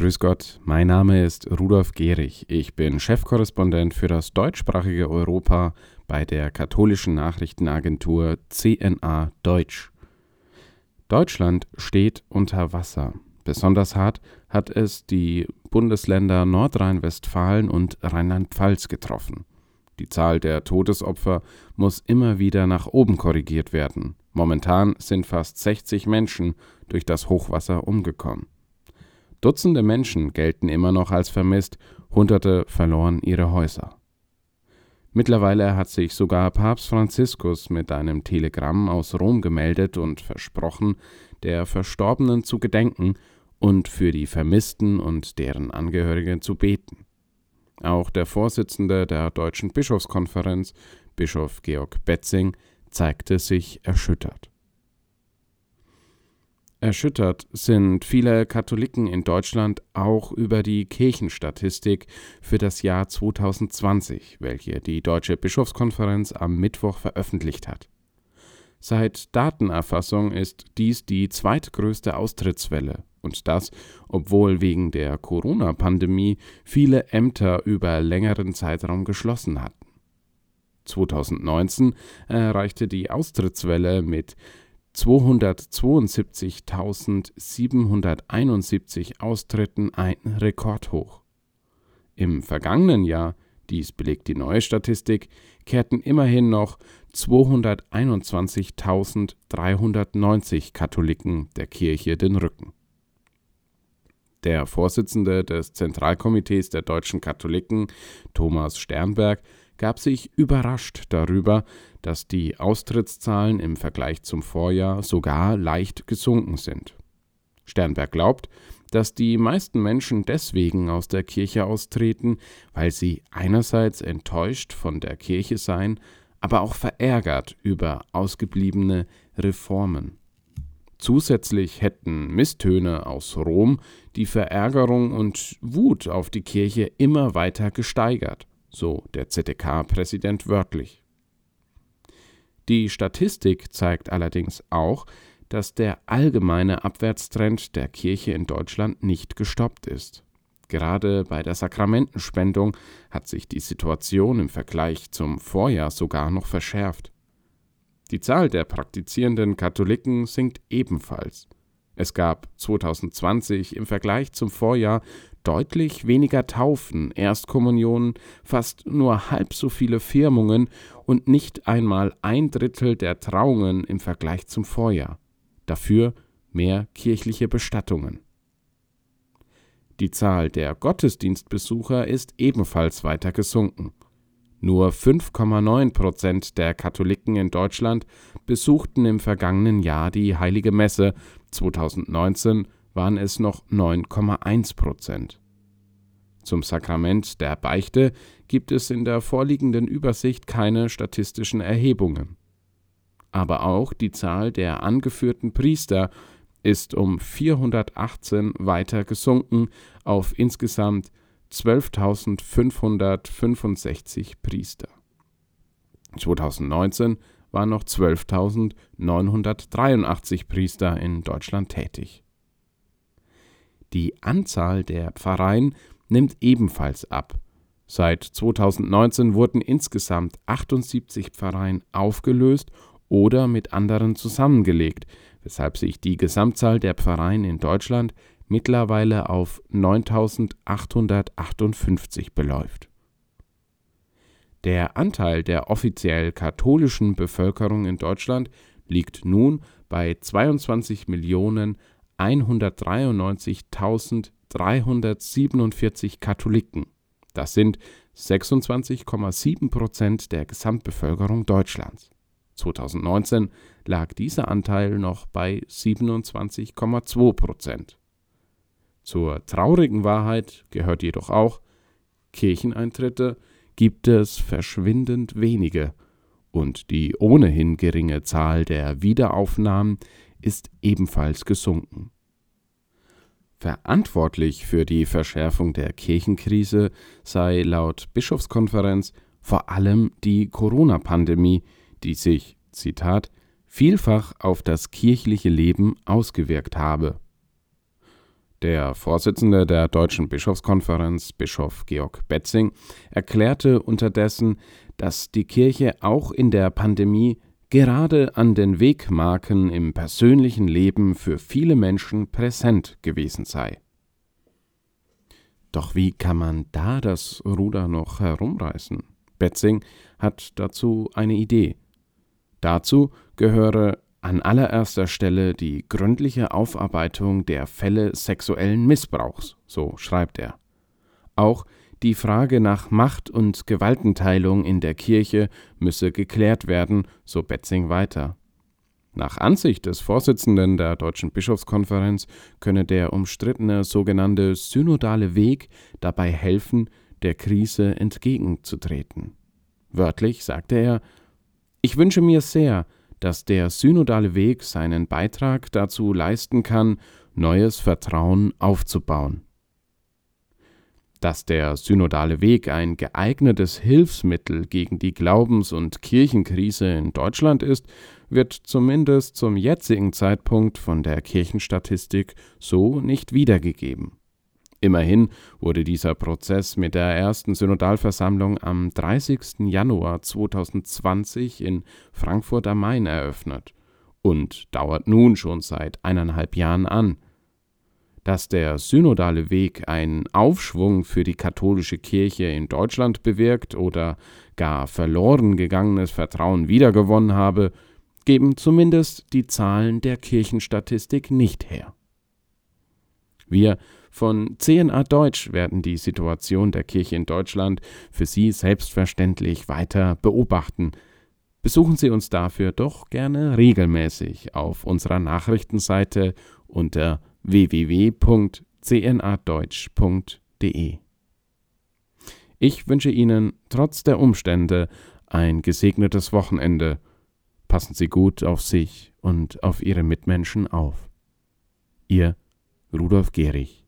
Grüß Gott, mein Name ist Rudolf Gehrig. Ich bin Chefkorrespondent für das deutschsprachige Europa bei der katholischen Nachrichtenagentur CNA Deutsch. Deutschland steht unter Wasser. Besonders hart hat es die Bundesländer Nordrhein-Westfalen und Rheinland-Pfalz getroffen. Die Zahl der Todesopfer muss immer wieder nach oben korrigiert werden. Momentan sind fast 60 Menschen durch das Hochwasser umgekommen. Dutzende Menschen gelten immer noch als vermisst, Hunderte verloren ihre Häuser. Mittlerweile hat sich sogar Papst Franziskus mit einem Telegramm aus Rom gemeldet und versprochen, der Verstorbenen zu gedenken und für die Vermissten und deren Angehörigen zu beten. Auch der Vorsitzende der Deutschen Bischofskonferenz, Bischof Georg Betzing, zeigte sich erschüttert. Erschüttert sind viele Katholiken in Deutschland auch über die Kirchenstatistik für das Jahr 2020, welche die Deutsche Bischofskonferenz am Mittwoch veröffentlicht hat. Seit Datenerfassung ist dies die zweitgrößte Austrittswelle und das, obwohl wegen der Corona-Pandemie viele Ämter über längeren Zeitraum geschlossen hatten. 2019 erreichte die Austrittswelle mit 272.771 Austritten ein Rekordhoch. Im vergangenen Jahr, dies belegt die neue Statistik, kehrten immerhin noch 221.390 Katholiken der Kirche den Rücken. Der Vorsitzende des Zentralkomitees der deutschen Katholiken, Thomas Sternberg, gab sich überrascht darüber, dass die Austrittszahlen im Vergleich zum Vorjahr sogar leicht gesunken sind. Sternberg glaubt, dass die meisten Menschen deswegen aus der Kirche austreten, weil sie einerseits enttäuscht von der Kirche seien, aber auch verärgert über ausgebliebene Reformen. Zusätzlich hätten Misstöne aus Rom die Verärgerung und Wut auf die Kirche immer weiter gesteigert, so der ZDK-Präsident wörtlich. Die Statistik zeigt allerdings auch, dass der allgemeine Abwärtstrend der Kirche in Deutschland nicht gestoppt ist. Gerade bei der Sakramentenspendung hat sich die Situation im Vergleich zum Vorjahr sogar noch verschärft. Die Zahl der praktizierenden Katholiken sinkt ebenfalls. Es gab 2020 im Vergleich zum Vorjahr deutlich weniger Taufen, Erstkommunionen, fast nur halb so viele Firmungen und nicht einmal ein Drittel der Trauungen im Vergleich zum Vorjahr. Dafür mehr kirchliche Bestattungen. Die Zahl der Gottesdienstbesucher ist ebenfalls weiter gesunken. Nur 5,9 Prozent der Katholiken in Deutschland besuchten im vergangenen Jahr die Heilige Messe, 2019 waren es noch 9,1 Prozent. Zum Sakrament der Beichte gibt es in der vorliegenden Übersicht keine statistischen Erhebungen. Aber auch die Zahl der angeführten Priester ist um 418 weiter gesunken auf insgesamt 12.565 Priester. 2019 waren noch 12.983 Priester in Deutschland tätig. Die Anzahl der Pfarreien nimmt ebenfalls ab. Seit 2019 wurden insgesamt 78 Pfarreien aufgelöst oder mit anderen zusammengelegt, weshalb sich die Gesamtzahl der Pfarreien in Deutschland mittlerweile auf 9858 beläuft. Der Anteil der offiziell katholischen Bevölkerung in Deutschland liegt nun bei 22.193.347 Katholiken. Das sind 26,7 Prozent der Gesamtbevölkerung Deutschlands. 2019 lag dieser Anteil noch bei 27,2 Prozent. Zur traurigen Wahrheit gehört jedoch auch, Kircheneintritte gibt es verschwindend wenige und die ohnehin geringe Zahl der Wiederaufnahmen ist ebenfalls gesunken. Verantwortlich für die Verschärfung der Kirchenkrise sei laut Bischofskonferenz vor allem die Corona-Pandemie, die sich, Zitat, vielfach auf das kirchliche Leben ausgewirkt habe. Der Vorsitzende der Deutschen Bischofskonferenz, Bischof Georg Betzing, erklärte unterdessen, dass die Kirche auch in der Pandemie gerade an den Wegmarken im persönlichen Leben für viele Menschen präsent gewesen sei. Doch wie kann man da das Ruder noch herumreißen? Betzing hat dazu eine Idee. Dazu gehöre an allererster Stelle die gründliche Aufarbeitung der Fälle sexuellen Missbrauchs, so schreibt er. Auch die Frage nach Macht und Gewaltenteilung in der Kirche müsse geklärt werden, so Betzing weiter. Nach Ansicht des Vorsitzenden der Deutschen Bischofskonferenz könne der umstrittene sogenannte synodale Weg dabei helfen, der Krise entgegenzutreten. Wörtlich sagte er Ich wünsche mir sehr, dass der synodale Weg seinen Beitrag dazu leisten kann, neues Vertrauen aufzubauen. Dass der synodale Weg ein geeignetes Hilfsmittel gegen die Glaubens- und Kirchenkrise in Deutschland ist, wird zumindest zum jetzigen Zeitpunkt von der Kirchenstatistik so nicht wiedergegeben. Immerhin wurde dieser Prozess mit der ersten Synodalversammlung am 30. Januar 2020 in Frankfurt am Main eröffnet und dauert nun schon seit eineinhalb Jahren an. Dass der synodale Weg einen Aufschwung für die katholische Kirche in Deutschland bewirkt oder gar verloren gegangenes Vertrauen wiedergewonnen habe, geben zumindest die Zahlen der Kirchenstatistik nicht her. Wir von CNA Deutsch werden die Situation der Kirche in Deutschland für Sie selbstverständlich weiter beobachten. Besuchen Sie uns dafür doch gerne regelmäßig auf unserer Nachrichtenseite unter www.cnadeutsch.de. Ich wünsche Ihnen trotz der Umstände ein gesegnetes Wochenende. Passen Sie gut auf sich und auf Ihre Mitmenschen auf. Ihr Rudolf Gehrig